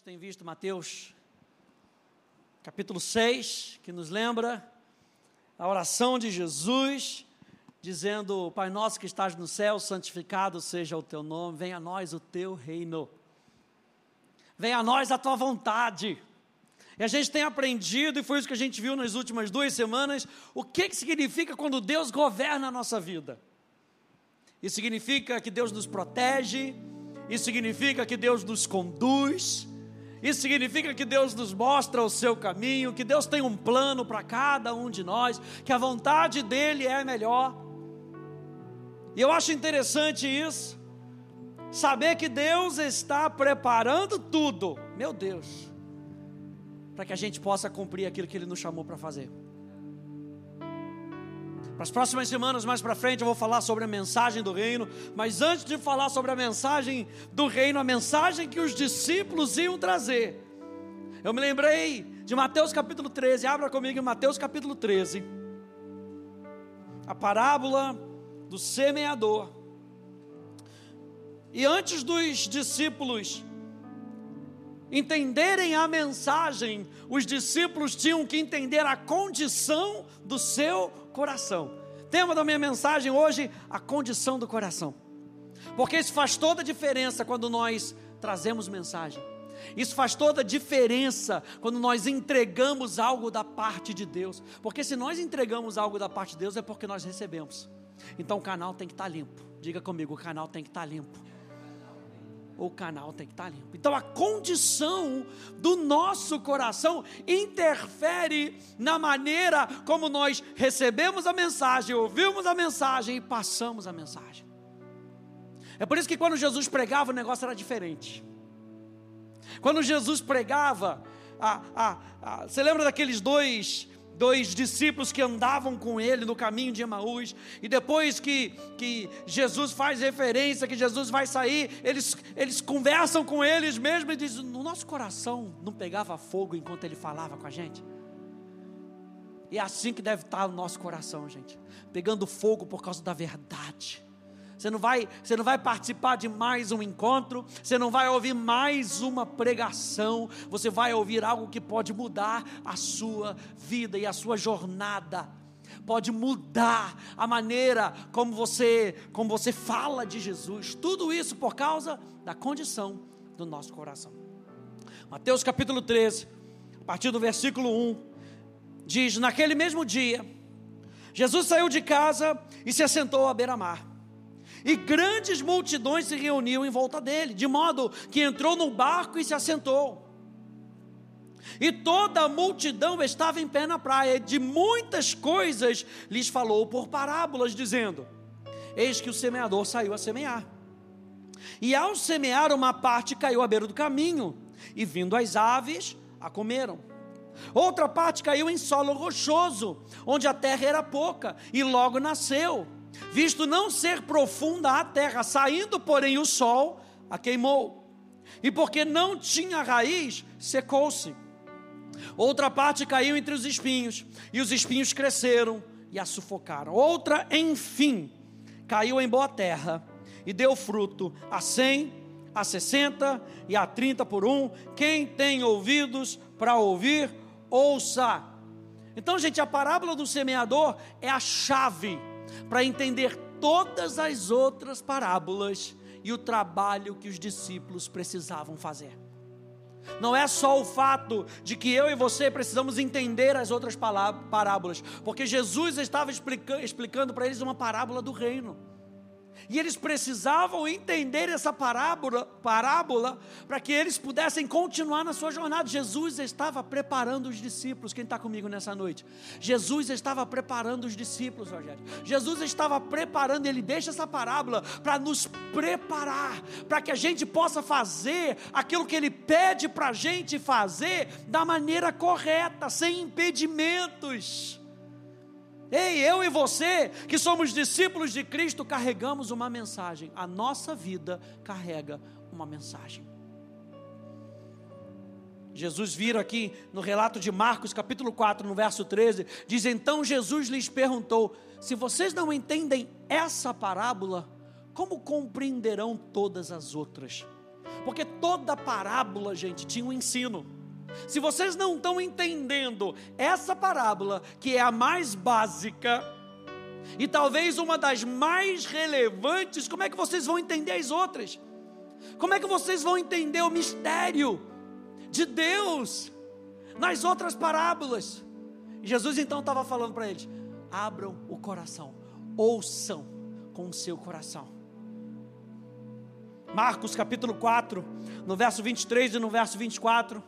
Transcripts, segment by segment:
gente tem visto Mateus capítulo 6, que nos lembra a oração de Jesus, dizendo: Pai nosso que estás no céu, santificado seja o teu nome, venha a nós o teu reino, venha a nós a tua vontade. E a gente tem aprendido, e foi isso que a gente viu nas últimas duas semanas, o que, que significa quando Deus governa a nossa vida. Isso significa que Deus nos protege, isso significa que Deus nos conduz, isso significa que Deus nos mostra o seu caminho, que Deus tem um plano para cada um de nós, que a vontade dele é melhor. E eu acho interessante isso, saber que Deus está preparando tudo, meu Deus, para que a gente possa cumprir aquilo que ele nos chamou para fazer. Para as próximas semanas, mais para frente, eu vou falar sobre a mensagem do reino. Mas antes de falar sobre a mensagem do reino, a mensagem que os discípulos iam trazer, eu me lembrei de Mateus capítulo 13. Abra comigo em Mateus capítulo 13. A parábola do semeador. E antes dos discípulos entenderem a mensagem, os discípulos tinham que entender a condição do seu coração. Tema da minha mensagem hoje: a condição do coração. Porque isso faz toda a diferença quando nós trazemos mensagem. Isso faz toda a diferença quando nós entregamos algo da parte de Deus. Porque se nós entregamos algo da parte de Deus é porque nós recebemos. Então o canal tem que estar limpo. Diga comigo, o canal tem que estar limpo o canal tem que estar limpo. Então a condição do nosso coração interfere na maneira como nós recebemos a mensagem, ouvimos a mensagem e passamos a mensagem. É por isso que quando Jesus pregava o negócio era diferente. Quando Jesus pregava, você lembra daqueles dois dois discípulos que andavam com ele no caminho de Emaús, e depois que, que Jesus faz referência, que Jesus vai sair, eles, eles conversam com eles mesmo e dizem: no nosso coração não pegava fogo enquanto ele falava com a gente. E é assim que deve estar o nosso coração, gente, pegando fogo por causa da verdade você não vai, você não vai participar de mais um encontro, você não vai ouvir mais uma pregação, você vai ouvir algo que pode mudar a sua vida e a sua jornada. Pode mudar a maneira como você, como você fala de Jesus. Tudo isso por causa da condição do nosso coração. Mateus capítulo 13, a partir do versículo 1, diz: Naquele mesmo dia, Jesus saiu de casa e se assentou à beira-mar e grandes multidões se reuniam em volta dele, de modo que entrou no barco e se assentou. E toda a multidão estava em pé na praia, de muitas coisas lhes falou por parábolas, dizendo: Eis que o semeador saiu a semear. E ao semear, uma parte caiu à beira do caminho, e vindo as aves, a comeram. Outra parte caiu em solo rochoso, onde a terra era pouca, e logo nasceu visto não ser profunda a terra, saindo, porém, o sol a queimou, e porque não tinha raiz, secou-se. Outra parte caiu entre os espinhos, e os espinhos cresceram e a sufocaram. Outra, enfim, caiu em boa terra e deu fruto a cem, a sessenta e a trinta por um. Quem tem ouvidos para ouvir, ouça. Então, gente, a parábola do semeador é a chave para entender todas as outras parábolas e o trabalho que os discípulos precisavam fazer. Não é só o fato de que eu e você precisamos entender as outras parábolas, porque Jesus estava explicando para eles uma parábola do reino. E eles precisavam entender essa parábola, parábola para que eles pudessem continuar na sua jornada. Jesus estava preparando os discípulos. Quem está comigo nessa noite? Jesus estava preparando os discípulos, Rogério. Jesus estava preparando, ele deixa essa parábola para nos preparar, para que a gente possa fazer aquilo que ele pede para a gente fazer da maneira correta, sem impedimentos. Ei, eu e você, que somos discípulos de Cristo, carregamos uma mensagem. A nossa vida carrega uma mensagem. Jesus vira aqui no relato de Marcos, capítulo 4, no verso 13, diz: Então Jesus lhes perguntou: Se vocês não entendem essa parábola, como compreenderão todas as outras? Porque toda parábola, gente, tinha um ensino. Se vocês não estão entendendo essa parábola, que é a mais básica, e talvez uma das mais relevantes, como é que vocês vão entender as outras? Como é que vocês vão entender o mistério de Deus nas outras parábolas? Jesus então estava falando para eles: abram o coração, ouçam com o seu coração. Marcos capítulo 4, no verso 23 e no verso 24,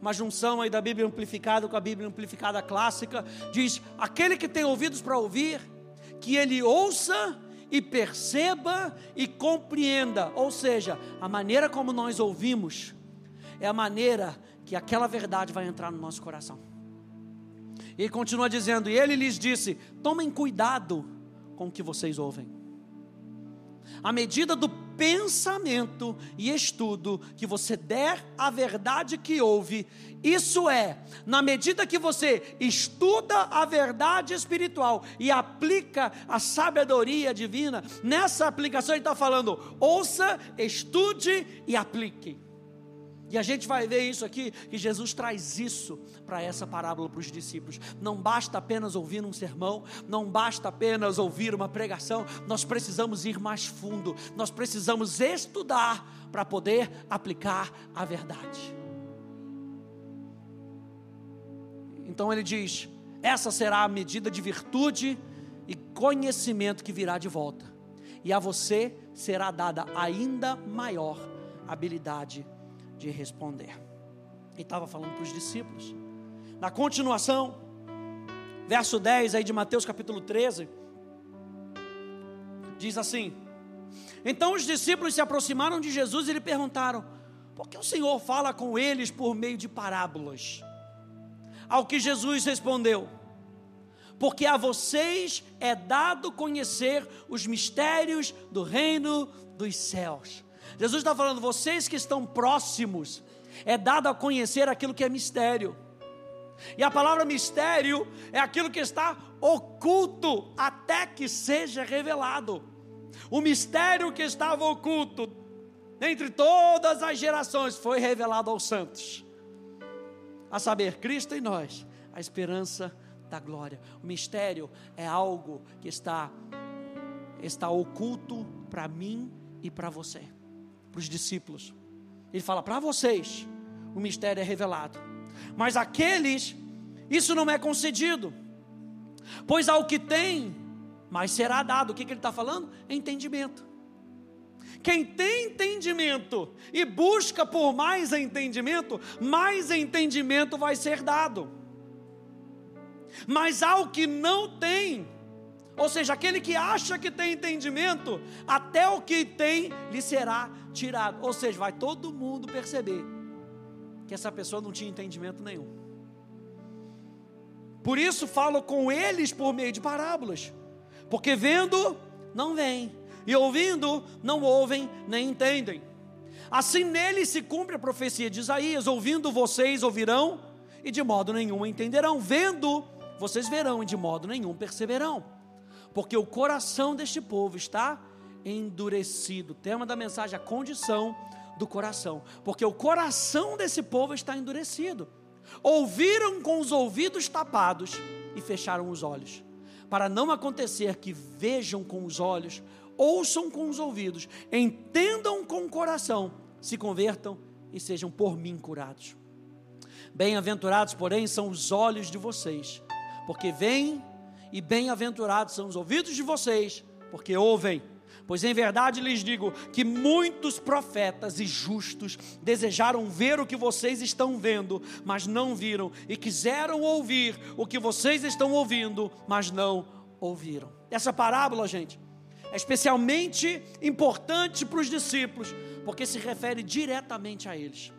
uma junção aí da Bíblia amplificada com a Bíblia amplificada clássica, diz: aquele que tem ouvidos para ouvir, que ele ouça e perceba e compreenda, ou seja, a maneira como nós ouvimos é a maneira que aquela verdade vai entrar no nosso coração. E continua dizendo: E ele lhes disse: Tomem cuidado com o que vocês ouvem. À medida do pensamento e estudo que você der à verdade que ouve, isso é, na medida que você estuda a verdade espiritual e aplica a sabedoria divina, nessa aplicação ele está falando: ouça, estude e aplique. E a gente vai ver isso aqui, que Jesus traz isso para essa parábola para os discípulos. Não basta apenas ouvir um sermão, não basta apenas ouvir uma pregação, nós precisamos ir mais fundo, nós precisamos estudar para poder aplicar a verdade. Então ele diz: essa será a medida de virtude e conhecimento que virá de volta, e a você será dada ainda maior habilidade de responder. Ele estava falando para os discípulos. Na continuação, verso 10 aí de Mateus capítulo 13, diz assim: Então os discípulos se aproximaram de Jesus e lhe perguntaram: Por que o Senhor fala com eles por meio de parábolas? Ao que Jesus respondeu: Porque a vocês é dado conhecer os mistérios do reino dos céus Jesus está falando, vocês que estão próximos, é dado a conhecer aquilo que é mistério. E a palavra mistério é aquilo que está oculto até que seja revelado. O mistério que estava oculto entre todas as gerações foi revelado aos santos. A saber, Cristo em nós, a esperança da glória. O mistério é algo que está está oculto para mim e para você para os discípulos. Ele fala: para vocês, o mistério é revelado, mas aqueles, isso não é concedido, pois ao que tem, mais será dado. O que, que ele está falando? Entendimento. Quem tem entendimento e busca por mais entendimento, mais entendimento vai ser dado. Mas ao que não tem, ou seja, aquele que acha que tem entendimento, até o que tem lhe será tirado. Ou seja, vai todo mundo perceber que essa pessoa não tinha entendimento nenhum. Por isso falo com eles por meio de parábolas. Porque vendo, não veem, e ouvindo, não ouvem nem entendem. Assim nele se cumpre a profecia de Isaías: ouvindo vocês ouvirão, e de modo nenhum entenderão, vendo vocês verão, e de modo nenhum perceberão porque o coração deste povo está endurecido. Tema da mensagem a condição do coração, porque o coração desse povo está endurecido. Ouviram com os ouvidos tapados e fecharam os olhos, para não acontecer que vejam com os olhos, ouçam com os ouvidos, entendam com o coração, se convertam e sejam por mim curados. Bem-aventurados, porém, são os olhos de vocês, porque veem e bem-aventurados são os ouvidos de vocês, porque ouvem. Pois em verdade lhes digo que muitos profetas e justos desejaram ver o que vocês estão vendo, mas não viram, e quiseram ouvir o que vocês estão ouvindo, mas não ouviram. Essa parábola, gente, é especialmente importante para os discípulos, porque se refere diretamente a eles.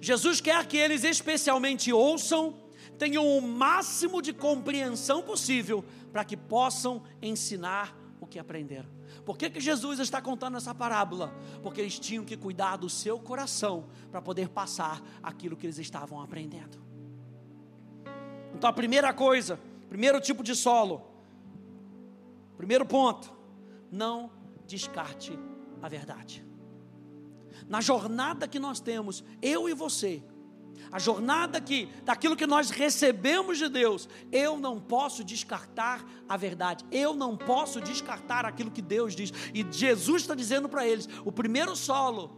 Jesus quer que eles especialmente ouçam tenham o máximo de compreensão possível para que possam ensinar o que aprenderam. Por que, que Jesus está contando essa parábola? Porque eles tinham que cuidar do seu coração para poder passar aquilo que eles estavam aprendendo. Então a primeira coisa, primeiro tipo de solo, primeiro ponto, não descarte a verdade. na jornada que nós temos, eu e você, a jornada que daquilo que nós recebemos de Deus, eu não posso descartar a verdade. Eu não posso descartar aquilo que Deus diz. E Jesus está dizendo para eles: o primeiro solo,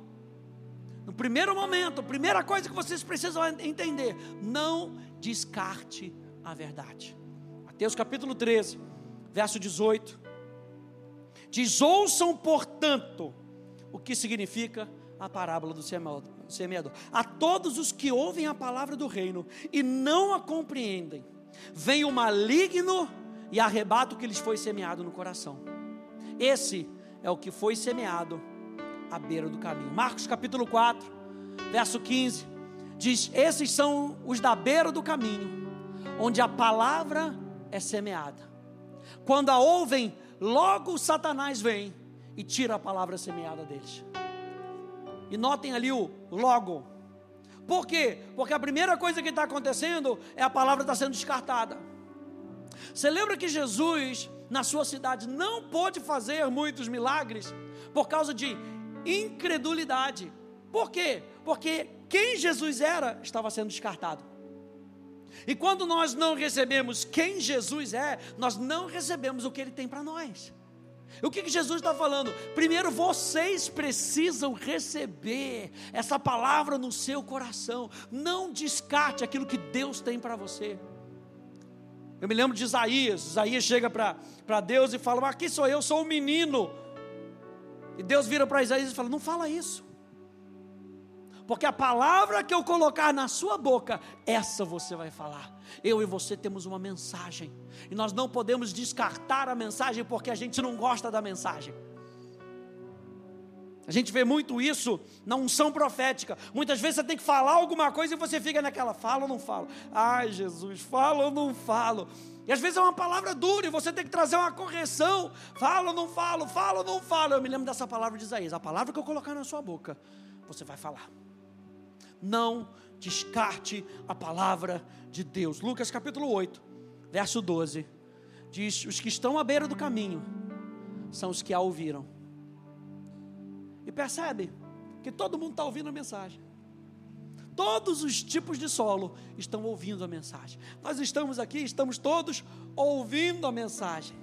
no primeiro momento, a primeira coisa que vocês precisam entender: não descarte a verdade. Mateus capítulo 13, verso 18. Diz: ouçam, portanto, o que significa a parábola do semeador. A todos os que ouvem a palavra do reino e não a compreendem, vem o maligno e arrebata o que lhes foi semeado no coração. Esse é o que foi semeado à beira do caminho. Marcos capítulo 4, verso 15, diz: Esses são os da beira do caminho, onde a palavra é semeada. Quando a ouvem, logo Satanás vem e tira a palavra semeada deles. E notem ali o logo. Por quê? Porque a primeira coisa que está acontecendo é a palavra está sendo descartada. Você lembra que Jesus, na sua cidade, não pôde fazer muitos milagres por causa de incredulidade. Por quê? Porque quem Jesus era estava sendo descartado. E quando nós não recebemos quem Jesus é, nós não recebemos o que ele tem para nós. O que, que Jesus está falando? Primeiro, vocês precisam receber essa palavra no seu coração. Não descarte aquilo que Deus tem para você. Eu me lembro de Isaías. Isaías chega para Deus e fala: Aqui sou eu, sou um menino. E Deus vira para Isaías e fala: Não fala isso porque a palavra que eu colocar na sua boca, essa você vai falar. Eu e você temos uma mensagem, e nós não podemos descartar a mensagem porque a gente não gosta da mensagem. A gente vê muito isso na unção profética. Muitas vezes você tem que falar alguma coisa e você fica naquela, fala ou não falo? Ai, Jesus, fala ou não falo? E às vezes é uma palavra dura e você tem que trazer uma correção. Fala ou não falo? Fala ou não falo? Eu me lembro dessa palavra de Isaías. A palavra que eu colocar na sua boca, você vai falar não descarte a palavra de Deus. Lucas capítulo 8, verso 12, diz: Os que estão à beira do caminho são os que a ouviram. E percebe que todo mundo está ouvindo a mensagem. Todos os tipos de solo estão ouvindo a mensagem. Nós estamos aqui, estamos todos ouvindo a mensagem.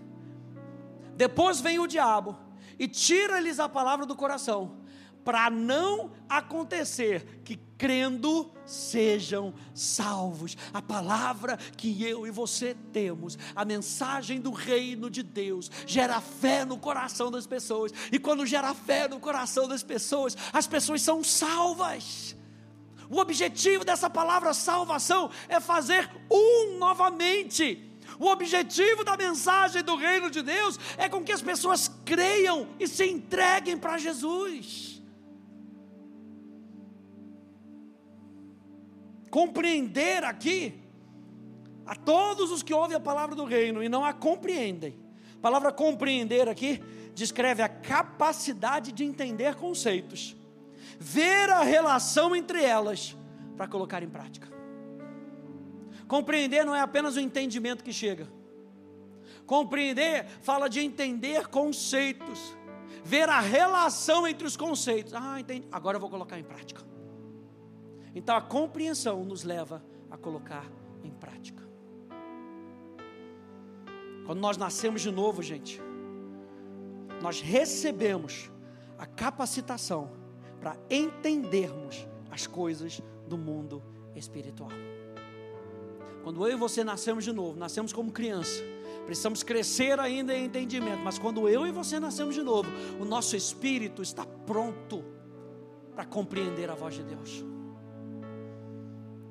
Depois vem o diabo e tira-lhes a palavra do coração para não acontecer que crendo sejam salvos. A palavra que eu e você temos, a mensagem do reino de Deus, gera fé no coração das pessoas, e quando gera fé no coração das pessoas, as pessoas são salvas. O objetivo dessa palavra salvação é fazer um novamente. O objetivo da mensagem do reino de Deus é com que as pessoas creiam e se entreguem para Jesus. Compreender aqui, a todos os que ouvem a palavra do reino e não a compreendem. A palavra compreender aqui descreve a capacidade de entender conceitos, ver a relação entre elas para colocar em prática. Compreender não é apenas o entendimento que chega. Compreender fala de entender conceitos, ver a relação entre os conceitos. Ah, entendi. Agora eu vou colocar em prática. Então a compreensão nos leva a colocar em prática. Quando nós nascemos de novo, gente, nós recebemos a capacitação para entendermos as coisas do mundo espiritual. Quando eu e você nascemos de novo, nascemos como criança, precisamos crescer ainda em entendimento, mas quando eu e você nascemos de novo, o nosso espírito está pronto para compreender a voz de Deus.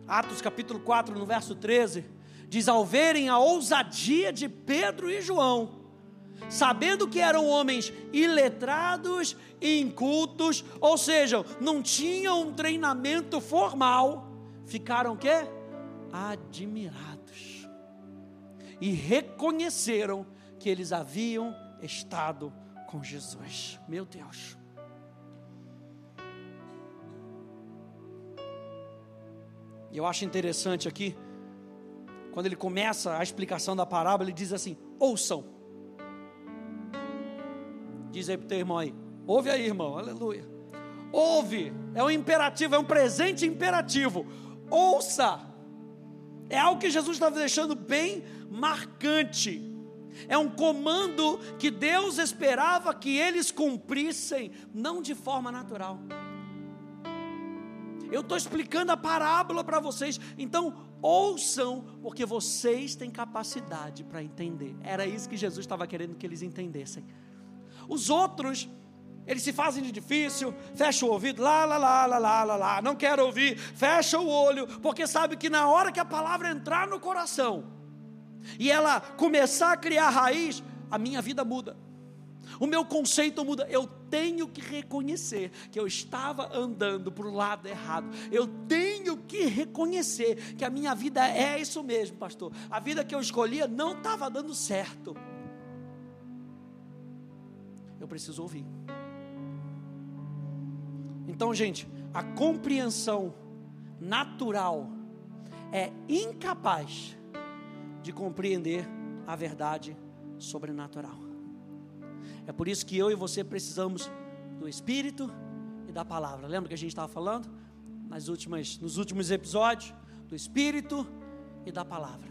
Atos capítulo 4, no verso 13, diz: Ao verem a ousadia de Pedro e João, sabendo que eram homens iletrados e incultos, ou seja, não tinham um treinamento formal, ficaram quê? Admirados. E reconheceram que eles haviam estado com Jesus. Meu Deus. E eu acho interessante aqui, quando ele começa a explicação da parábola, ele diz assim: ouçam. Diz aí para o teu irmão aí, ouve aí, irmão, aleluia. Ouve, é um imperativo, é um presente imperativo. Ouça. É algo que Jesus estava deixando bem marcante. É um comando que Deus esperava que eles cumprissem, não de forma natural. Eu estou explicando a parábola para vocês, então ouçam, porque vocês têm capacidade para entender. Era isso que Jesus estava querendo que eles entendessem. Os outros eles se fazem de difícil, fecha o ouvido, lá, lá, lá, lá, lá, lá, lá, não quero ouvir, fecha o olho, porque sabe que na hora que a palavra entrar no coração e ela começar a criar raiz, a minha vida muda. O meu conceito muda. Eu tenho que reconhecer que eu estava andando para o lado errado. Eu tenho que reconhecer que a minha vida é isso mesmo, pastor. A vida que eu escolhia não estava dando certo. Eu preciso ouvir. Então, gente, a compreensão natural é incapaz de compreender a verdade sobrenatural. É por isso que eu e você precisamos do Espírito e da palavra. Lembra que a gente estava falando nas últimas, nos últimos episódios? Do Espírito e da palavra.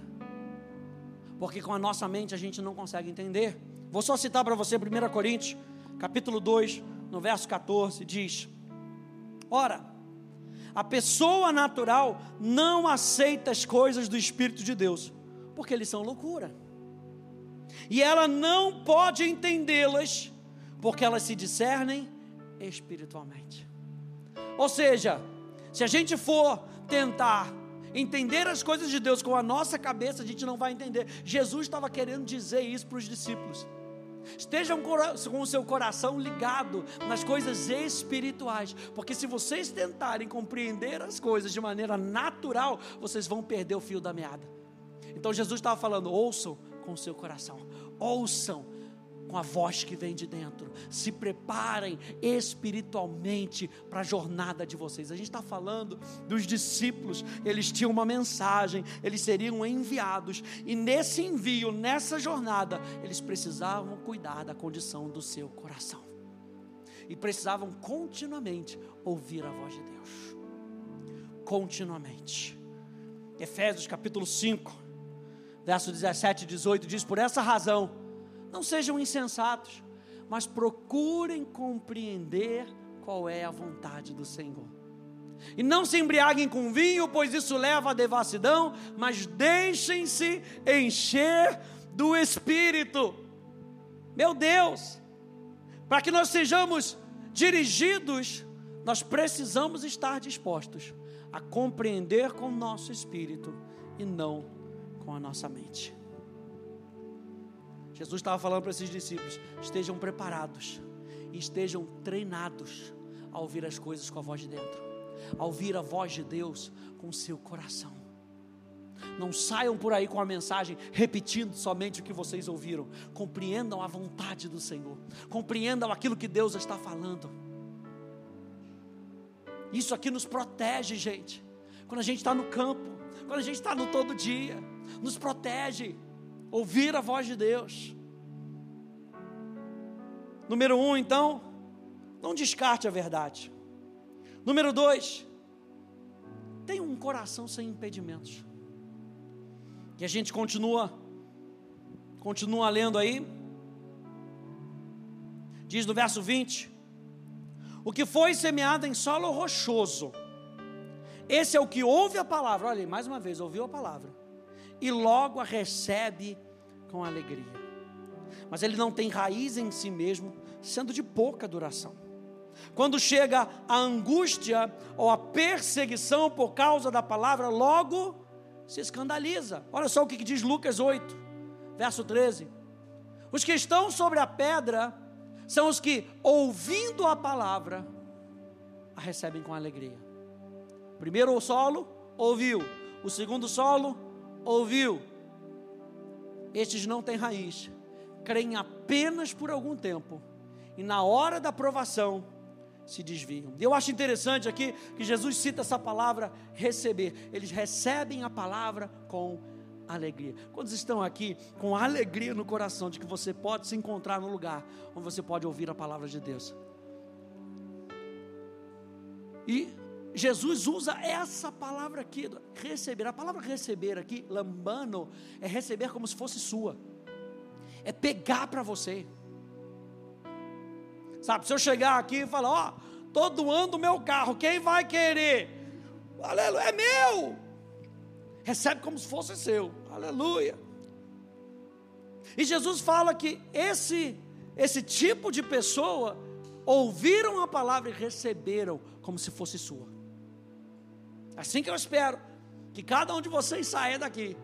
Porque com a nossa mente a gente não consegue entender. Vou só citar para você 1 Coríntios, capítulo 2, no verso 14, diz: Ora, a pessoa natural não aceita as coisas do Espírito de Deus, porque eles são loucura. E ela não pode entendê-las, porque elas se discernem espiritualmente. Ou seja, se a gente for tentar entender as coisas de Deus com a nossa cabeça, a gente não vai entender. Jesus estava querendo dizer isso para os discípulos. Estejam com o seu coração ligado nas coisas espirituais, porque se vocês tentarem compreender as coisas de maneira natural, vocês vão perder o fio da meada. Então Jesus estava falando: ouçam com o seu coração, ouçam com a voz que vem de dentro. Se preparem espiritualmente para a jornada de vocês. A gente está falando dos discípulos, eles tinham uma mensagem, eles seriam enviados, e nesse envio, nessa jornada, eles precisavam cuidar da condição do seu coração. E precisavam continuamente ouvir a voz de Deus. Continuamente. Efésios capítulo 5, verso 17 e 18 diz: Por essa razão, não sejam insensatos, mas procurem compreender qual é a vontade do Senhor. E não se embriaguem com vinho, pois isso leva à devassidão, mas deixem-se encher do Espírito. Meu Deus, para que nós sejamos dirigidos, nós precisamos estar dispostos a compreender com o nosso espírito e não com a nossa mente. Jesus estava falando para esses discípulos: estejam preparados, estejam treinados a ouvir as coisas com a voz de dentro, a ouvir a voz de Deus com o seu coração. Não saiam por aí com a mensagem repetindo somente o que vocês ouviram. Compreendam a vontade do Senhor. Compreendam aquilo que Deus está falando. Isso aqui nos protege, gente. Quando a gente está no campo, quando a gente está no todo dia, nos protege ouvir a voz de Deus. Número um, então, não descarte a verdade. Número dois, tenha um coração sem impedimentos. E a gente continua, continua lendo aí. Diz no verso 20: O que foi semeado em solo rochoso, esse é o que ouve a palavra. Olha, mais uma vez, ouviu a palavra e logo a recebe com alegria. Mas ele não tem raiz em si mesmo, sendo de pouca duração. Quando chega a angústia ou a perseguição por causa da palavra, logo se escandaliza. Olha só o que diz Lucas 8, verso 13. Os que estão sobre a pedra são os que, ouvindo a palavra, a recebem com alegria. Primeiro o solo ouviu, o segundo solo ouviu. Estes não têm raiz, creem apenas por algum tempo, e na hora da provação se desviam. Eu acho interessante aqui que Jesus cita essa palavra receber. Eles recebem a palavra com alegria. Quantos estão aqui com alegria no coração de que você pode se encontrar no lugar onde você pode ouvir a palavra de Deus? E Jesus usa essa palavra aqui, receber. A palavra receber aqui, lambano, é receber como se fosse sua. É pegar para você. Sabe, se eu chegar aqui e falar, ó, oh, tô doando o meu carro, quem vai querer? Aleluia, é meu. Recebe como se fosse seu. Aleluia. E Jesus fala que esse esse tipo de pessoa ouviram a palavra e receberam como se fosse sua. Assim que eu espero que cada um de vocês saia daqui,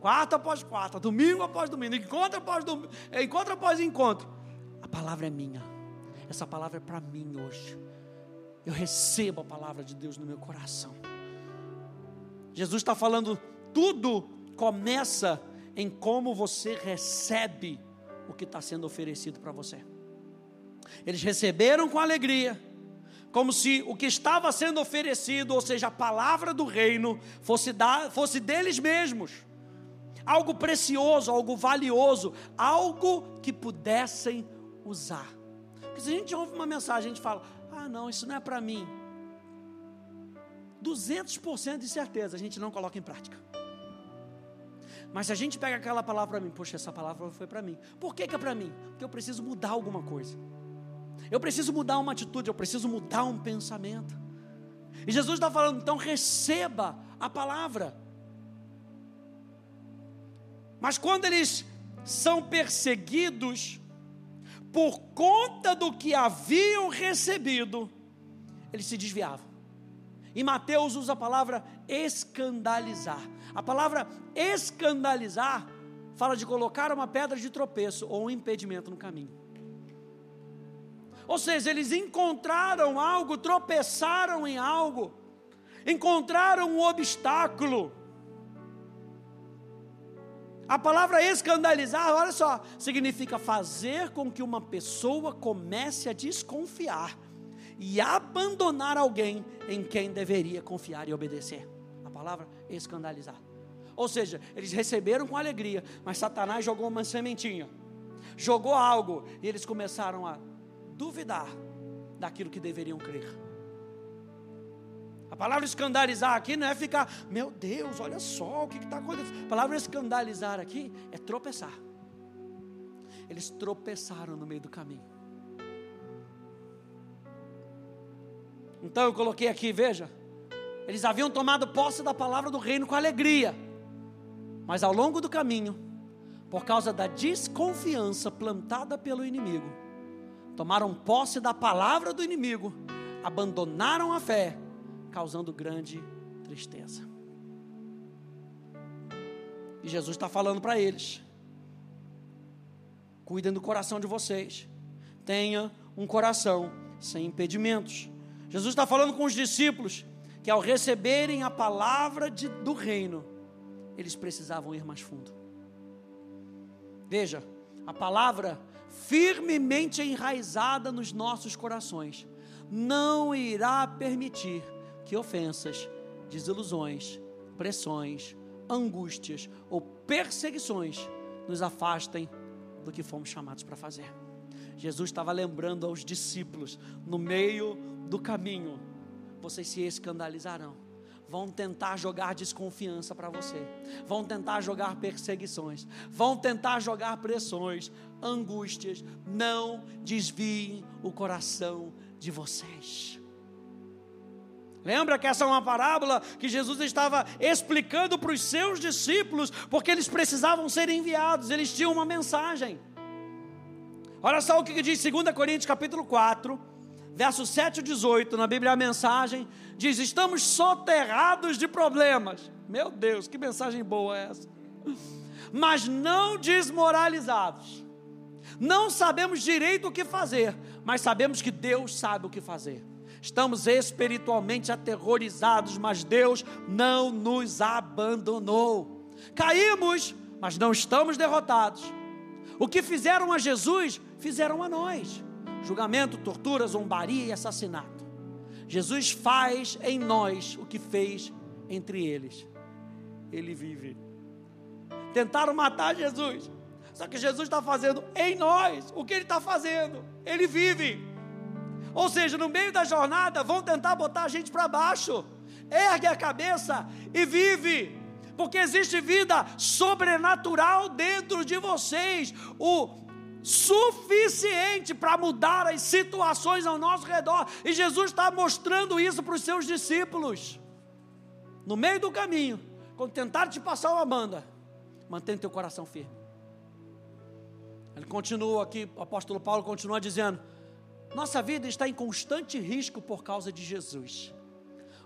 quarta após quarta, domingo após domingo, encontro após domingo, encontro após encontro. A palavra é minha. Essa palavra é para mim hoje. Eu recebo a palavra de Deus no meu coração. Jesus está falando, tudo começa em como você recebe o que está sendo oferecido para você. Eles receberam com alegria, como se o que estava sendo oferecido, ou seja, a palavra do reino, fosse, da, fosse deles mesmos, algo precioso, algo valioso, algo que pudessem usar. Porque se a gente ouve uma mensagem, a gente fala: ah, não, isso não é para mim. 200% de certeza a gente não coloca em prática. Mas se a gente pega aquela palavra para mim, poxa, essa palavra foi para mim. Por que, que é para mim? Porque eu preciso mudar alguma coisa. Eu preciso mudar uma atitude, eu preciso mudar um pensamento. E Jesus está falando, então receba a palavra. Mas quando eles são perseguidos por conta do que haviam recebido, eles se desviavam. E Mateus usa a palavra escandalizar. A palavra escandalizar fala de colocar uma pedra de tropeço ou um impedimento no caminho. Ou seja, eles encontraram algo, tropeçaram em algo, encontraram um obstáculo. A palavra escandalizar, olha só, significa fazer com que uma pessoa comece a desconfiar e abandonar alguém em quem deveria confiar e obedecer. A palavra escandalizar. Ou seja, eles receberam com alegria, mas Satanás jogou uma sementinha, jogou algo e eles começaram a duvidar daquilo que deveriam crer. A palavra escandalizar aqui não é ficar, meu Deus, olha só o que está acontecendo. A palavra escandalizar aqui é tropeçar. Eles tropeçaram no meio do caminho. Então eu coloquei aqui, veja, eles haviam tomado posse da palavra do reino com alegria, mas ao longo do caminho, por causa da desconfiança plantada pelo inimigo, tomaram posse da palavra do inimigo, abandonaram a fé, causando grande tristeza. E Jesus está falando para eles: cuidem do coração de vocês, tenha um coração sem impedimentos. Jesus está falando com os discípulos que ao receberem a palavra de, do reino, eles precisavam ir mais fundo. Veja, a palavra firmemente enraizada nos nossos corações, não irá permitir que ofensas, desilusões, pressões, angústias ou perseguições nos afastem do que fomos chamados para fazer. Jesus estava lembrando aos discípulos, no meio do caminho, vocês se escandalizarão vão tentar jogar desconfiança para você, vão tentar jogar perseguições, vão tentar jogar pressões, angústias. Não desviem o coração de vocês. Lembra que essa é uma parábola que Jesus estava explicando para os seus discípulos, porque eles precisavam ser enviados, eles tinham uma mensagem. Olha só o que diz 2 Coríntios capítulo 4, verso 7 e 18, na Bíblia a mensagem, diz: Estamos soterrados de problemas. Meu Deus, que mensagem boa é essa! Mas não desmoralizados. Não sabemos direito o que fazer, mas sabemos que Deus sabe o que fazer. Estamos espiritualmente aterrorizados, mas Deus não nos abandonou. Caímos, mas não estamos derrotados. O que fizeram a Jesus, fizeram a nós julgamento, tortura, zombaria e assassinato. Jesus faz em nós o que fez entre eles. Ele vive. Tentaram matar Jesus, só que Jesus está fazendo em nós o que ele está fazendo. Ele vive. Ou seja, no meio da jornada vão tentar botar a gente para baixo. Ergue a cabeça e vive. Porque existe vida sobrenatural dentro de vocês. O suficiente para mudar as situações ao nosso redor. E Jesus está mostrando isso para os seus discípulos. No meio do caminho, quando tentaram te passar uma banda, mantém teu coração firme. Ele continua aqui, o apóstolo Paulo continua dizendo: nossa vida está em constante risco por causa de Jesus,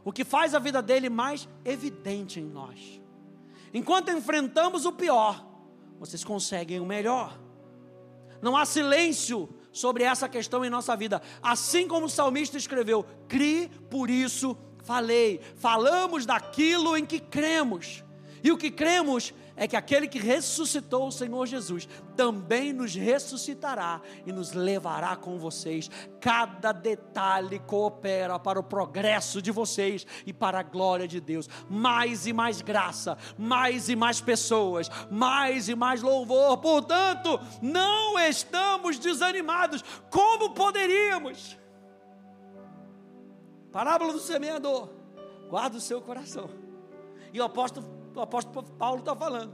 o que faz a vida dele mais evidente em nós. Enquanto enfrentamos o pior, vocês conseguem o melhor. Não há silêncio sobre essa questão em nossa vida. Assim como o salmista escreveu: "Crie, por isso falei". Falamos daquilo em que cremos. E o que cremos é que aquele que ressuscitou o Senhor Jesus também nos ressuscitará e nos levará com vocês. Cada detalhe coopera para o progresso de vocês e para a glória de Deus. Mais e mais graça, mais e mais pessoas, mais e mais louvor. Portanto, não estamos desanimados. Como poderíamos? Parábola do semeador. Guarda o seu coração. E o apóstolo apóstolo Paulo está falando.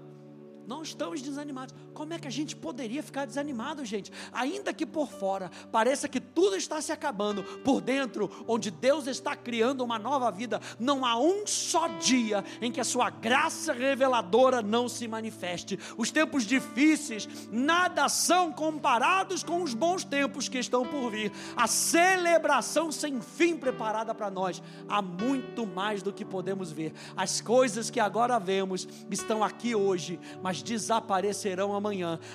Não estamos desanimados. Como é que a gente poderia ficar desanimado, gente? Ainda que por fora pareça que tudo está se acabando, por dentro, onde Deus está criando uma nova vida, não há um só dia em que a sua graça reveladora não se manifeste. Os tempos difíceis nada são comparados com os bons tempos que estão por vir. A celebração sem fim preparada para nós. Há muito mais do que podemos ver. As coisas que agora vemos estão aqui hoje, mas desaparecerão amanhã.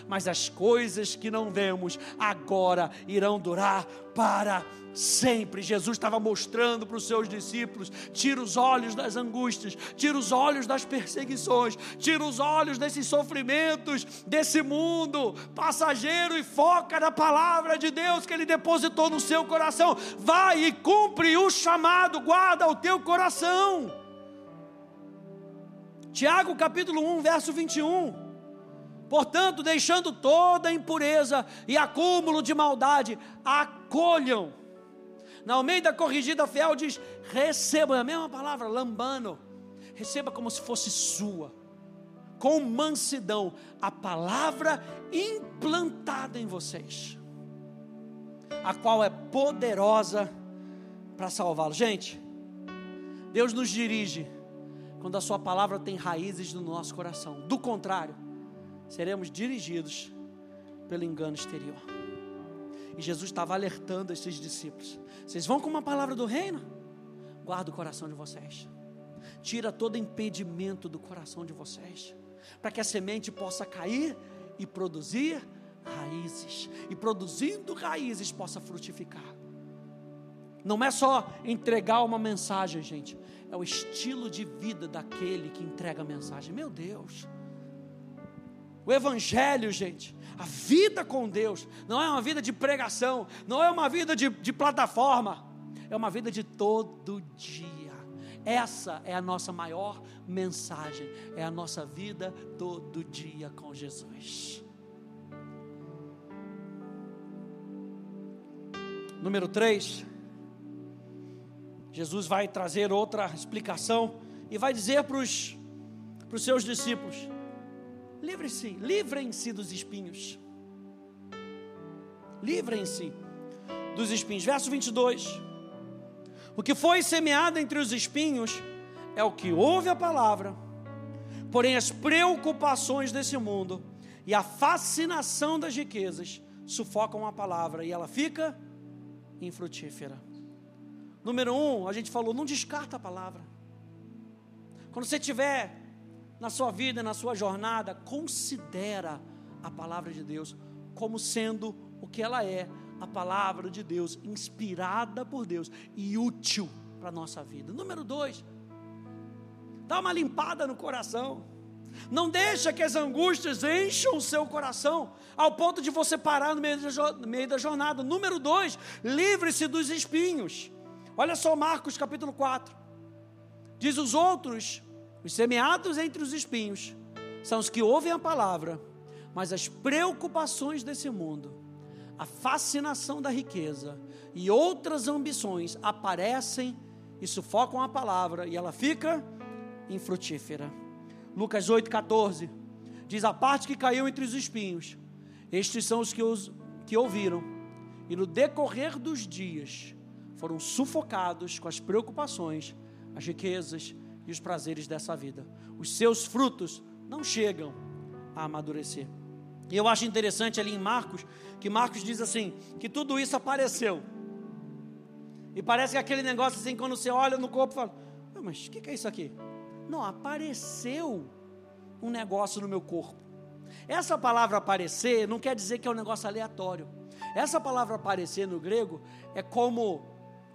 Mas as coisas que não vemos agora irão durar para sempre. Jesus estava mostrando para os seus discípulos: tira os olhos das angústias, tira os olhos das perseguições, tira os olhos desses sofrimentos, desse mundo passageiro e foca na palavra de Deus que Ele depositou no seu coração. Vai e cumpre o chamado, guarda o teu coração. Tiago capítulo 1, verso 21. Portanto, deixando toda impureza e acúmulo de maldade, acolham. Na Almeida Corrigida Fiel diz: receba, é a mesma palavra, lambano. Receba como se fosse sua, com mansidão, a palavra implantada em vocês, a qual é poderosa para salvá-lo. Gente, Deus nos dirige quando a Sua palavra tem raízes no nosso coração. Do contrário, seremos dirigidos pelo engano exterior. E Jesus estava alertando esses discípulos: vocês vão com uma palavra do reino? Guarda o coração de vocês, tira todo impedimento do coração de vocês, para que a semente possa cair e produzir raízes, e produzindo raízes possa frutificar. Não é só entregar uma mensagem, gente, é o estilo de vida daquele que entrega a mensagem. Meu Deus. O Evangelho, gente, a vida com Deus, não é uma vida de pregação, não é uma vida de, de plataforma, é uma vida de todo dia. Essa é a nossa maior mensagem, é a nossa vida todo dia com Jesus. Número 3, Jesus vai trazer outra explicação e vai dizer para os, seus discípulos: livrem-se, livrem-se dos espinhos. Livrem-se dos espinhos. Verso 22. O que foi semeado entre os espinhos é o que ouve a palavra, porém as preocupações desse mundo e a fascinação das riquezas sufocam a palavra e ela fica infrutífera. Número um, a gente falou, não descarta a palavra. Quando você estiver na sua vida, na sua jornada, considera a palavra de Deus como sendo o que ela é, a palavra de Deus, inspirada por Deus e útil para a nossa vida. Número dois, dá uma limpada no coração. Não deixa que as angústias encham o seu coração, ao ponto de você parar no meio da, no meio da jornada. Número dois, livre-se dos espinhos. Olha só Marcos capítulo 4. Diz os outros, os semeados entre os espinhos, são os que ouvem a palavra, mas as preocupações desse mundo, a fascinação da riqueza e outras ambições aparecem e sufocam a palavra e ela fica infrutífera. Lucas 8,14 diz: A parte que caiu entre os espinhos, estes são os que, os que ouviram, e no decorrer dos dias foram sufocados com as preocupações, as riquezas e os prazeres dessa vida. Os seus frutos não chegam a amadurecer. E eu acho interessante ali em Marcos, que Marcos diz assim: que tudo isso apareceu. E parece que aquele negócio assim, quando você olha no corpo, fala: Mas o que, que é isso aqui? Não, apareceu um negócio no meu corpo. Essa palavra aparecer não quer dizer que é um negócio aleatório. Essa palavra aparecer no grego é como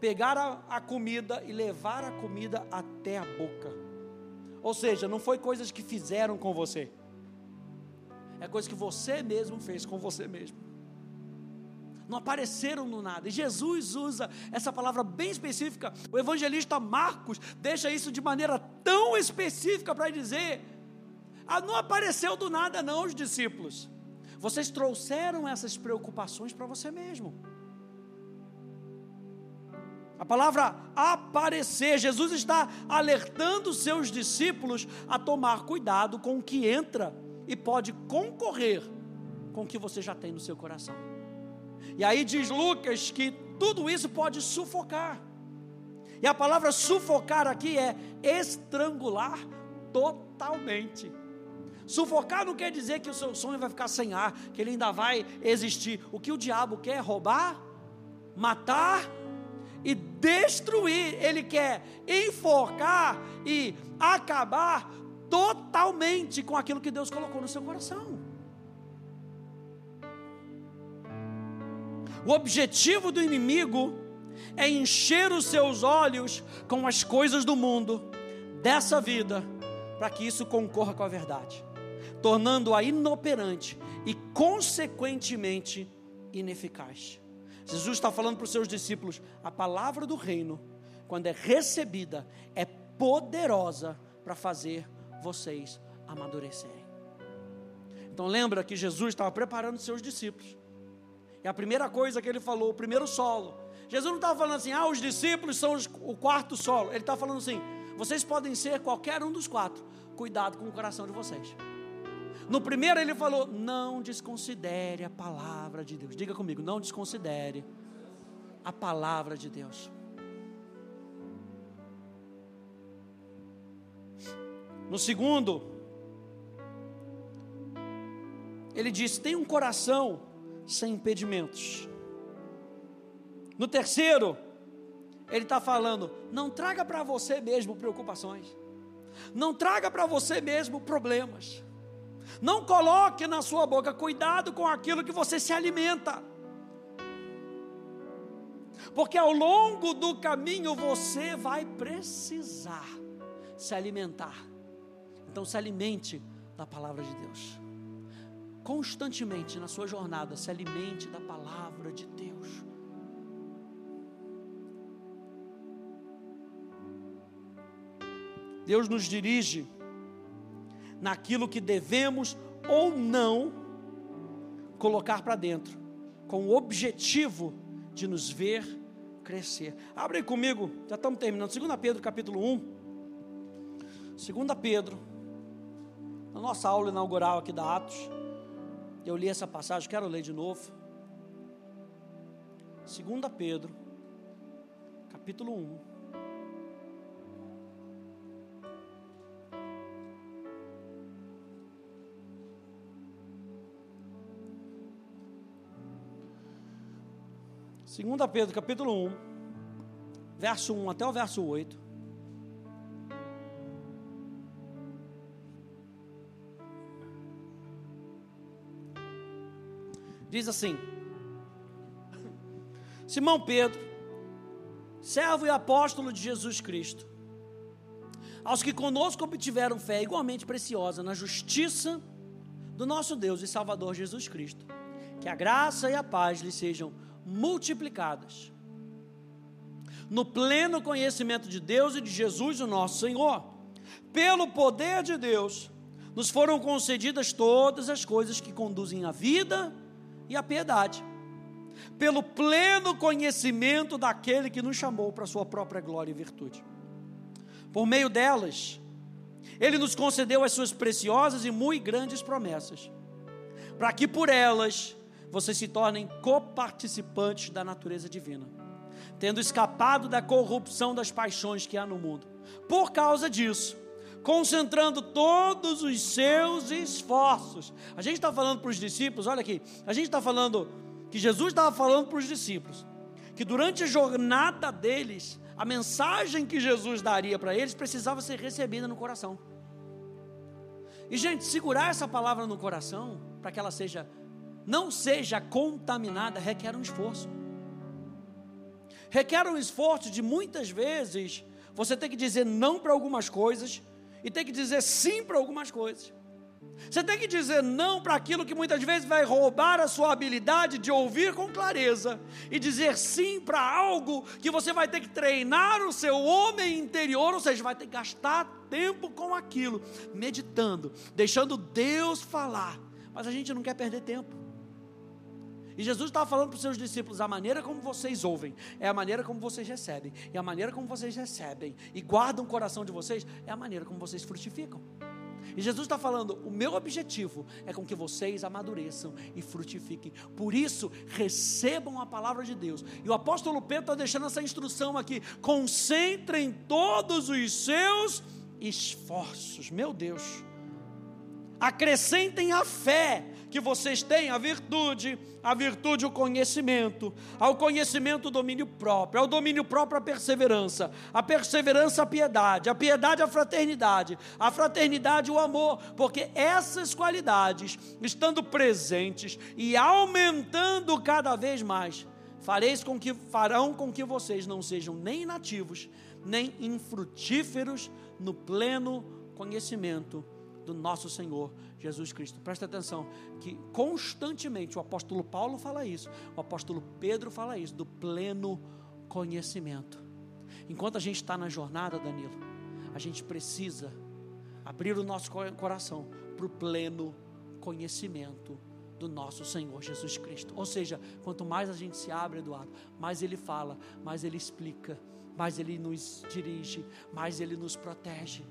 pegar a, a, comida e levar a comida até a boca. Ou seja, não foi coisas que fizeram com você, é coisa que você mesmo fez com você mesmo. Não apareceram no nada. E Jesus usa essa palavra bem específica. O evangelista Marcos deixa isso de maneira tão específica para dizer: ah, não apareceu do nada, não, os discípulos. Vocês trouxeram essas preocupações para você mesmo. A palavra aparecer, Jesus está alertando seus discípulos a tomar cuidado com o que entra e pode concorrer com o que você já tem no seu coração. E aí diz Lucas que tudo isso pode sufocar. E a palavra sufocar aqui é estrangular totalmente. Sufocar não quer dizer que o seu sonho vai ficar sem ar, que ele ainda vai existir. O que o diabo quer é roubar, matar destruir. Ele quer enforcar e acabar totalmente com aquilo que Deus colocou no seu coração. O objetivo do inimigo é encher os seus olhos com as coisas do mundo, dessa vida, para que isso concorra com a verdade, tornando-a inoperante e, consequentemente, ineficaz. Jesus está falando para os seus discípulos: a palavra do reino, quando é recebida, é poderosa para fazer vocês amadurecerem. Então lembra que Jesus estava preparando os seus discípulos e a primeira coisa que ele falou, o primeiro solo. Jesus não estava falando assim, ah, os discípulos são o quarto solo. Ele estava falando assim, vocês podem ser qualquer um dos quatro. Cuidado com o coração de vocês. No primeiro ele falou, não desconsidere a palavra de Deus. Diga comigo, não desconsidere a palavra de Deus. No segundo, ele disse: tem um coração sem impedimentos. No terceiro, ele está falando: não traga para você mesmo preocupações, não traga para você mesmo problemas, não coloque na sua boca, cuidado com aquilo que você se alimenta, porque ao longo do caminho você vai precisar se alimentar. Então, se alimente da palavra de Deus constantemente na sua jornada, se alimente da palavra de Deus. Deus nos dirige naquilo que devemos ou não colocar para dentro, com o objetivo de nos ver crescer. Abre comigo, já estamos terminando. 2 Pedro capítulo 1. 2 Pedro, na nossa aula inaugural aqui da Atos. Eu li essa passagem, quero ler de novo. 2 Pedro, capítulo 1. Segunda Pedro, capítulo 1, verso 1 até o verso 8. diz assim: Simão Pedro, servo e apóstolo de Jesus Cristo, aos que conosco obtiveram fé igualmente preciosa na justiça do nosso Deus e Salvador Jesus Cristo, que a graça e a paz lhe sejam multiplicadas. No pleno conhecimento de Deus e de Jesus, o nosso Senhor, pelo poder de Deus, nos foram concedidas todas as coisas que conduzem à vida e a piedade. pelo pleno conhecimento daquele que nos chamou para a sua própria glória e virtude. Por meio delas, ele nos concedeu as suas preciosas e muito grandes promessas, para que por elas vocês se tornem coparticipantes da natureza divina, tendo escapado da corrupção das paixões que há no mundo. Por causa disso, concentrando todos os seus esforços. A gente está falando para os discípulos, olha aqui, a gente está falando que Jesus estava falando para os discípulos, que durante a jornada deles, a mensagem que Jesus daria para eles precisava ser recebida no coração. E, gente, segurar essa palavra no coração, para que ela seja, não seja contaminada, requer um esforço. Requer um esforço de muitas vezes você ter que dizer não para algumas coisas e ter que dizer sim para algumas coisas. Você tem que dizer não para aquilo que muitas vezes vai roubar a sua habilidade de ouvir com clareza e dizer sim para algo que você vai ter que treinar o seu homem interior, ou seja, vai ter que gastar tempo com aquilo, meditando, deixando Deus falar. Mas a gente não quer perder tempo. E Jesus estava falando para os seus discípulos: a maneira como vocês ouvem é a maneira como vocês recebem, e a maneira como vocês recebem e guardam o coração de vocês é a maneira como vocês frutificam. E Jesus está falando: o meu objetivo é com que vocês amadureçam e frutifiquem. Por isso, recebam a palavra de Deus. E o apóstolo Pedro está deixando essa instrução aqui: concentrem todos os seus esforços. Meu Deus. Acrescentem a fé que vocês têm a virtude, a virtude o conhecimento, ao conhecimento o domínio próprio, ao domínio próprio a perseverança, a perseverança a piedade, a piedade a fraternidade, a fraternidade o amor, porque essas qualidades, estando presentes e aumentando cada vez mais, fareis com que farão com que vocês não sejam nem nativos, nem infrutíferos no pleno conhecimento do nosso Senhor Jesus Cristo. Presta atenção que constantemente o apóstolo Paulo fala isso, o apóstolo Pedro fala isso, do pleno conhecimento. Enquanto a gente está na jornada, Danilo, a gente precisa abrir o nosso coração para o pleno conhecimento do nosso Senhor Jesus Cristo. Ou seja, quanto mais a gente se abre, Eduardo, mais Ele fala, mais Ele explica, mais Ele nos dirige, mais Ele nos protege.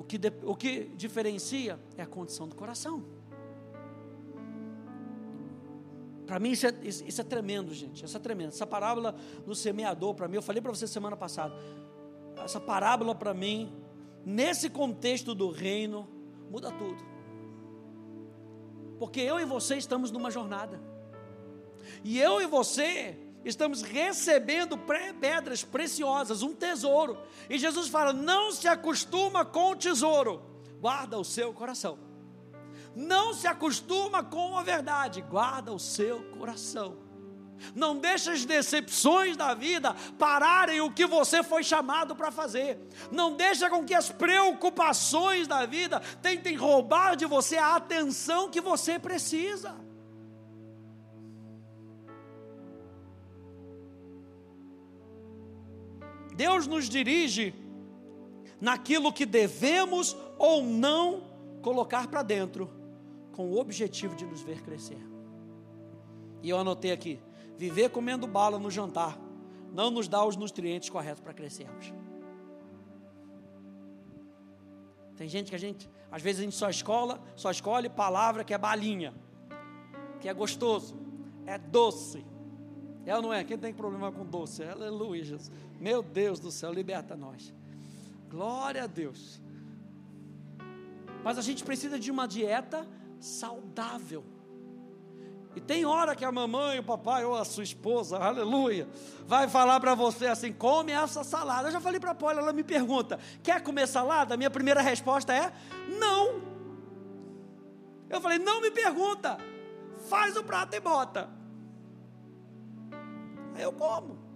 O que, o que diferencia é a condição do coração. Para mim isso é, isso é, tremendo, gente. Isso é tremendo. Essa parábola do semeador, para mim, eu falei para você semana passada. Essa parábola para mim, nesse contexto do reino, muda tudo. Porque eu e você estamos numa jornada. E eu e você estamos recebendo pedras preciosas, um tesouro. E Jesus fala: não se acostuma com o tesouro, guarda o seu coração. Não se acostuma com a verdade, guarda o seu coração. Não deixe as decepções da vida pararem o que você foi chamado para fazer. Não deixe com que as preocupações da vida tentem roubar de você a atenção que você precisa. Deus nos dirige naquilo que devemos ou não colocar para dentro, com o objetivo de nos ver crescer. E eu anotei aqui: viver comendo bala no jantar não nos dá os nutrientes corretos para crescermos. Tem gente que a gente, às vezes a gente só escola, só escolhe palavra que é balinha, que é gostoso, é doce, é ou não é? Quem tem problema com doce? Aleluia, Jesus. Meu Deus do céu, liberta nós. Glória a Deus. Mas a gente precisa de uma dieta saudável. E tem hora que a mamãe, o papai ou a sua esposa, aleluia, vai falar para você assim: come essa salada. Eu já falei para a Paula, ela me pergunta: quer comer salada? Minha primeira resposta é: não. Eu falei: não me pergunta, faz o prato e bota eu como.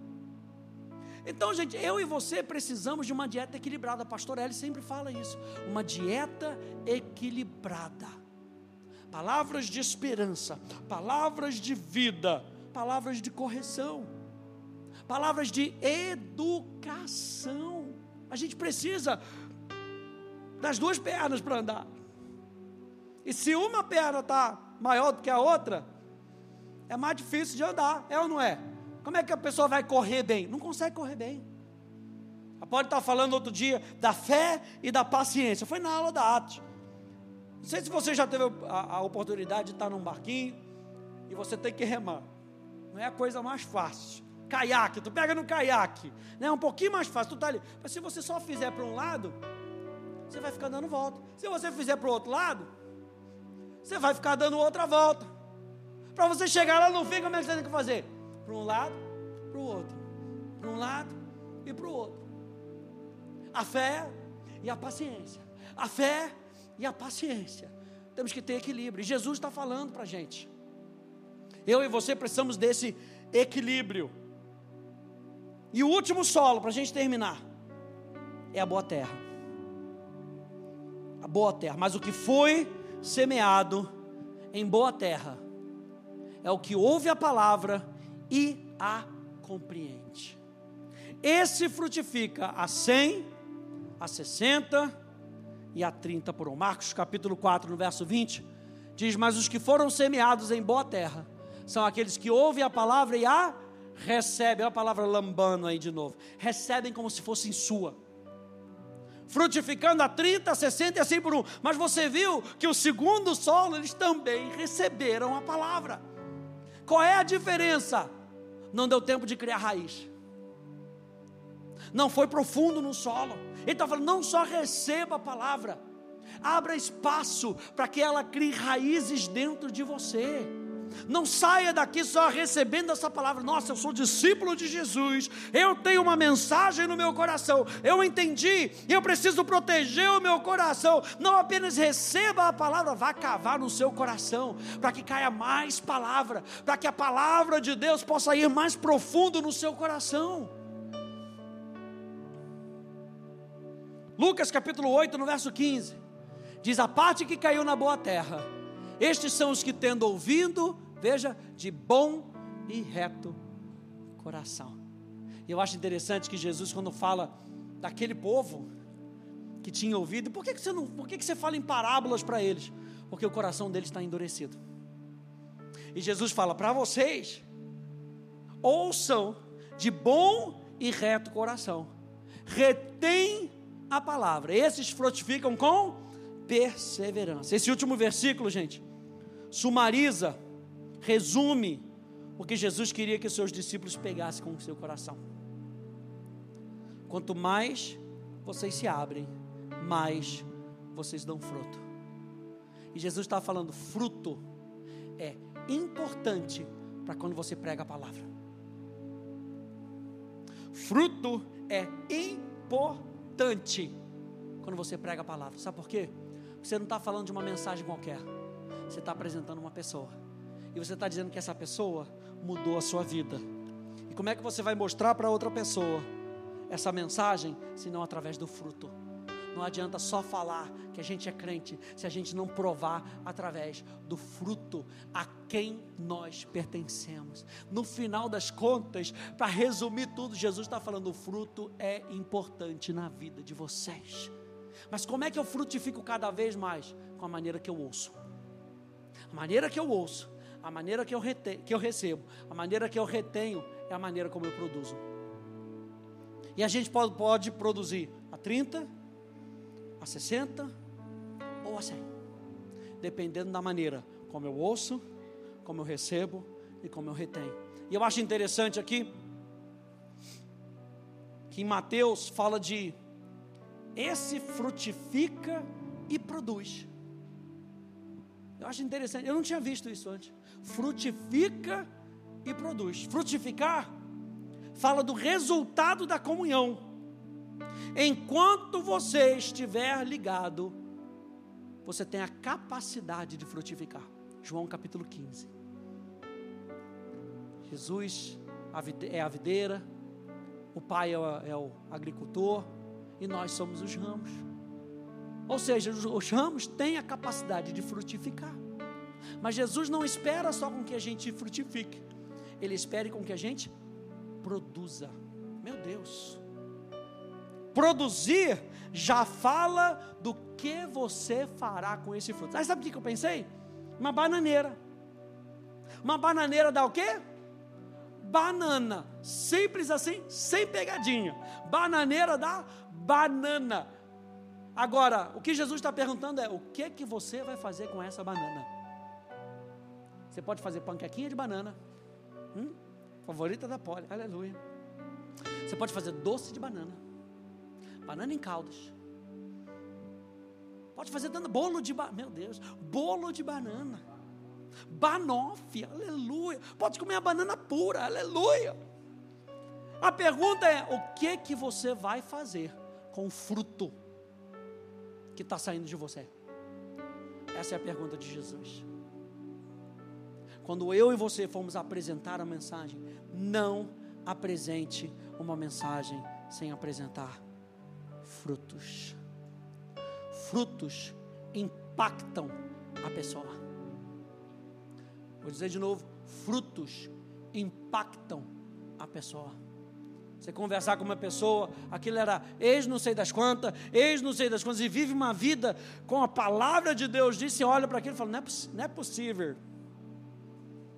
Então, gente, eu e você precisamos de uma dieta equilibrada. A pastora sempre fala isso. Uma dieta equilibrada. Palavras de esperança, palavras de vida, palavras de correção, palavras de educação. A gente precisa das duas pernas para andar. E se uma perna está maior do que a outra, é mais difícil de andar, é ou não é? Como é que a pessoa vai correr bem? Não consegue correr bem. Ela pode estar falando outro dia da fé e da paciência. Foi na aula da Atos. Não sei se você já teve a, a oportunidade de estar num barquinho e você tem que remar. Não é a coisa mais fácil. Caiaque, tu pega no caiaque, né? É um pouquinho mais fácil, tu tá ali. Mas se você só fizer para um lado, você vai ficar dando volta. Se você fizer para o outro lado, você vai ficar dando outra volta. Para você chegar lá no fim, como é que você tem que fazer? Para um lado, para o outro. Para um lado e para o outro. A fé e a paciência. A fé e a paciência. Temos que ter equilíbrio. E Jesus está falando para a gente. Eu e você precisamos desse equilíbrio. E o último solo, para a gente terminar, é a boa terra. A boa terra. Mas o que foi semeado em boa terra é o que ouve a palavra e a compreende. Esse frutifica a 100, a 60 e a 30 por um. Marcos capítulo 4, no verso 20, diz: Mas os que foram semeados em boa terra são aqueles que ouvem a palavra e a recebem. Olha a palavra lambano aí de novo. Recebem como se fossem sua frutificando a 30, 60 e assim por um. Mas você viu que o segundo solo, eles também receberam a palavra. Qual é a diferença? Não deu tempo de criar raiz. Não foi profundo no solo. Ele está falando, não só receba a palavra, abra espaço para que ela crie raízes dentro de você. Não saia daqui só recebendo essa palavra. Nossa, eu sou discípulo de Jesus. Eu tenho uma mensagem no meu coração. Eu entendi. Eu preciso proteger o meu coração. Não apenas receba a palavra, vá cavar no seu coração, para que caia mais palavra, para que a palavra de Deus possa ir mais profundo no seu coração. Lucas capítulo 8, no verso 15, diz: A parte que caiu na boa terra, estes são os que, tendo ouvido, veja, de bom e reto coração. E eu acho interessante que Jesus, quando fala daquele povo que tinha ouvido, por que, que você não, por que, que você fala em parábolas para eles? Porque o coração deles está endurecido. E Jesus fala para vocês: ouçam de bom e reto coração, retém a palavra. Esses frutificam com perseverança. Esse último versículo, gente, sumariza resume o que Jesus queria que os seus discípulos pegassem com o seu coração. Quanto mais vocês se abrem, mais vocês dão fruto. E Jesus está falando: fruto é importante para quando você prega a palavra. Fruto é importante quando você prega a palavra. Sabe por quê? Você não está falando de uma mensagem qualquer, você está apresentando uma pessoa e você está dizendo que essa pessoa mudou a sua vida. E como é que você vai mostrar para outra pessoa essa mensagem, se não através do fruto? Não adianta só falar que a gente é crente, se a gente não provar através do fruto a quem nós pertencemos. No final das contas, para resumir tudo, Jesus está falando: o fruto é importante na vida de vocês. Mas como é que eu frutifico cada vez mais? Com a maneira que eu ouço. A maneira que eu ouço a maneira que eu, rete, que eu recebo, a maneira que eu retenho é a maneira como eu produzo. E a gente pode, pode produzir a 30, a 60 ou a 100, dependendo da maneira como eu ouço, como eu recebo e como eu retenho. E eu acho interessante aqui que em Mateus fala de esse frutifica e produz. Eu acho interessante, eu não tinha visto isso antes frutifica e produz. Frutificar fala do resultado da comunhão. Enquanto você estiver ligado, você tem a capacidade de frutificar. João capítulo 15. Jesus é a videira, o Pai é o agricultor e nós somos os ramos. Ou seja, os ramos têm a capacidade de frutificar. Mas Jesus não espera só com que a gente frutifique, Ele espera com que a gente produza. Meu Deus. Produzir já fala do que você fará com esse fruto. Aí sabe o que eu pensei? Uma bananeira. Uma bananeira dá o quê? Banana. Simples assim, sem pegadinha. Bananeira dá banana. Agora, o que Jesus está perguntando é: o que que você vai fazer com essa banana? Você pode fazer panquequinha de banana. Hum? Favorita da Poli, aleluia. Você pode fazer doce de banana. Banana em caldas. Pode fazer dando bolo de banana. Meu Deus, bolo de banana. Banoffee, aleluia. Pode comer a banana pura, aleluia. A pergunta é: o que que você vai fazer com o fruto que está saindo de você? Essa é a pergunta de Jesus. Quando eu e você formos apresentar a mensagem, não apresente uma mensagem sem apresentar frutos. Frutos impactam a pessoa. Vou dizer de novo: frutos impactam a pessoa. Você conversar com uma pessoa, aquilo era ex não sei das quantas, ex não sei das quantas, e vive uma vida com a palavra de Deus, disse, olha para aquilo e fala: não é, não é possível.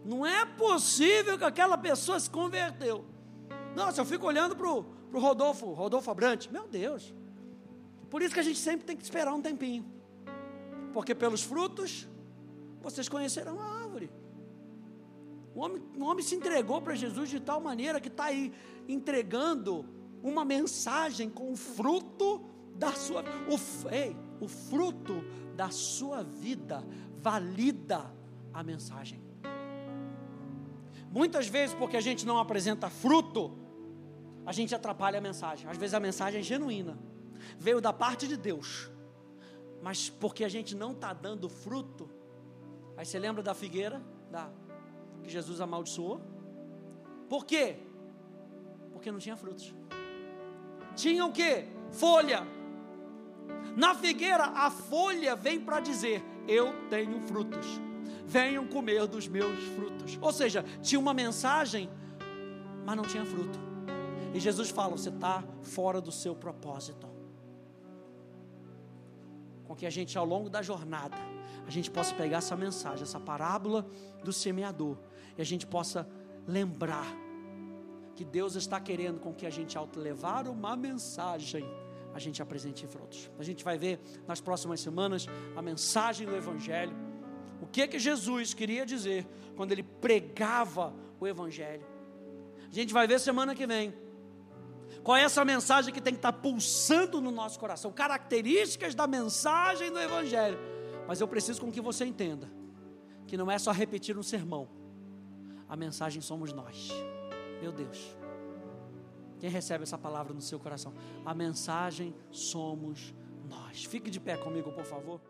Não é possível que aquela pessoa se converteu. Nossa, eu fico olhando para o Rodolfo, Rodolfo Abrante. Meu Deus. Por isso que a gente sempre tem que esperar um tempinho. Porque pelos frutos, vocês conhecerão a árvore. O homem, o homem se entregou para Jesus de tal maneira que está aí entregando uma mensagem com o fruto da sua o, ei, o fruto da sua vida valida a mensagem. Muitas vezes, porque a gente não apresenta fruto, a gente atrapalha a mensagem. Às vezes a mensagem é genuína, veio da parte de Deus, mas porque a gente não está dando fruto. Aí você lembra da figueira da, que Jesus amaldiçoou? Por quê? Porque não tinha frutos. Tinha o quê? Folha. Na figueira, a folha vem para dizer: Eu tenho frutos venham comer dos meus frutos. Ou seja, tinha uma mensagem, mas não tinha fruto. E Jesus fala: você está fora do seu propósito. Com que a gente, ao longo da jornada, a gente possa pegar essa mensagem, essa parábola do semeador, e a gente possa lembrar que Deus está querendo com que a gente, ao levar uma mensagem, a gente apresente frutos. A gente vai ver nas próximas semanas a mensagem do Evangelho o que que Jesus queria dizer quando ele pregava o evangelho. A gente vai ver semana que vem. Qual é essa mensagem que tem que estar pulsando no nosso coração? Características da mensagem do evangelho. Mas eu preciso com que você entenda que não é só repetir um sermão. A mensagem somos nós. Meu Deus. Quem recebe essa palavra no seu coração? A mensagem somos nós. Fique de pé comigo, por favor.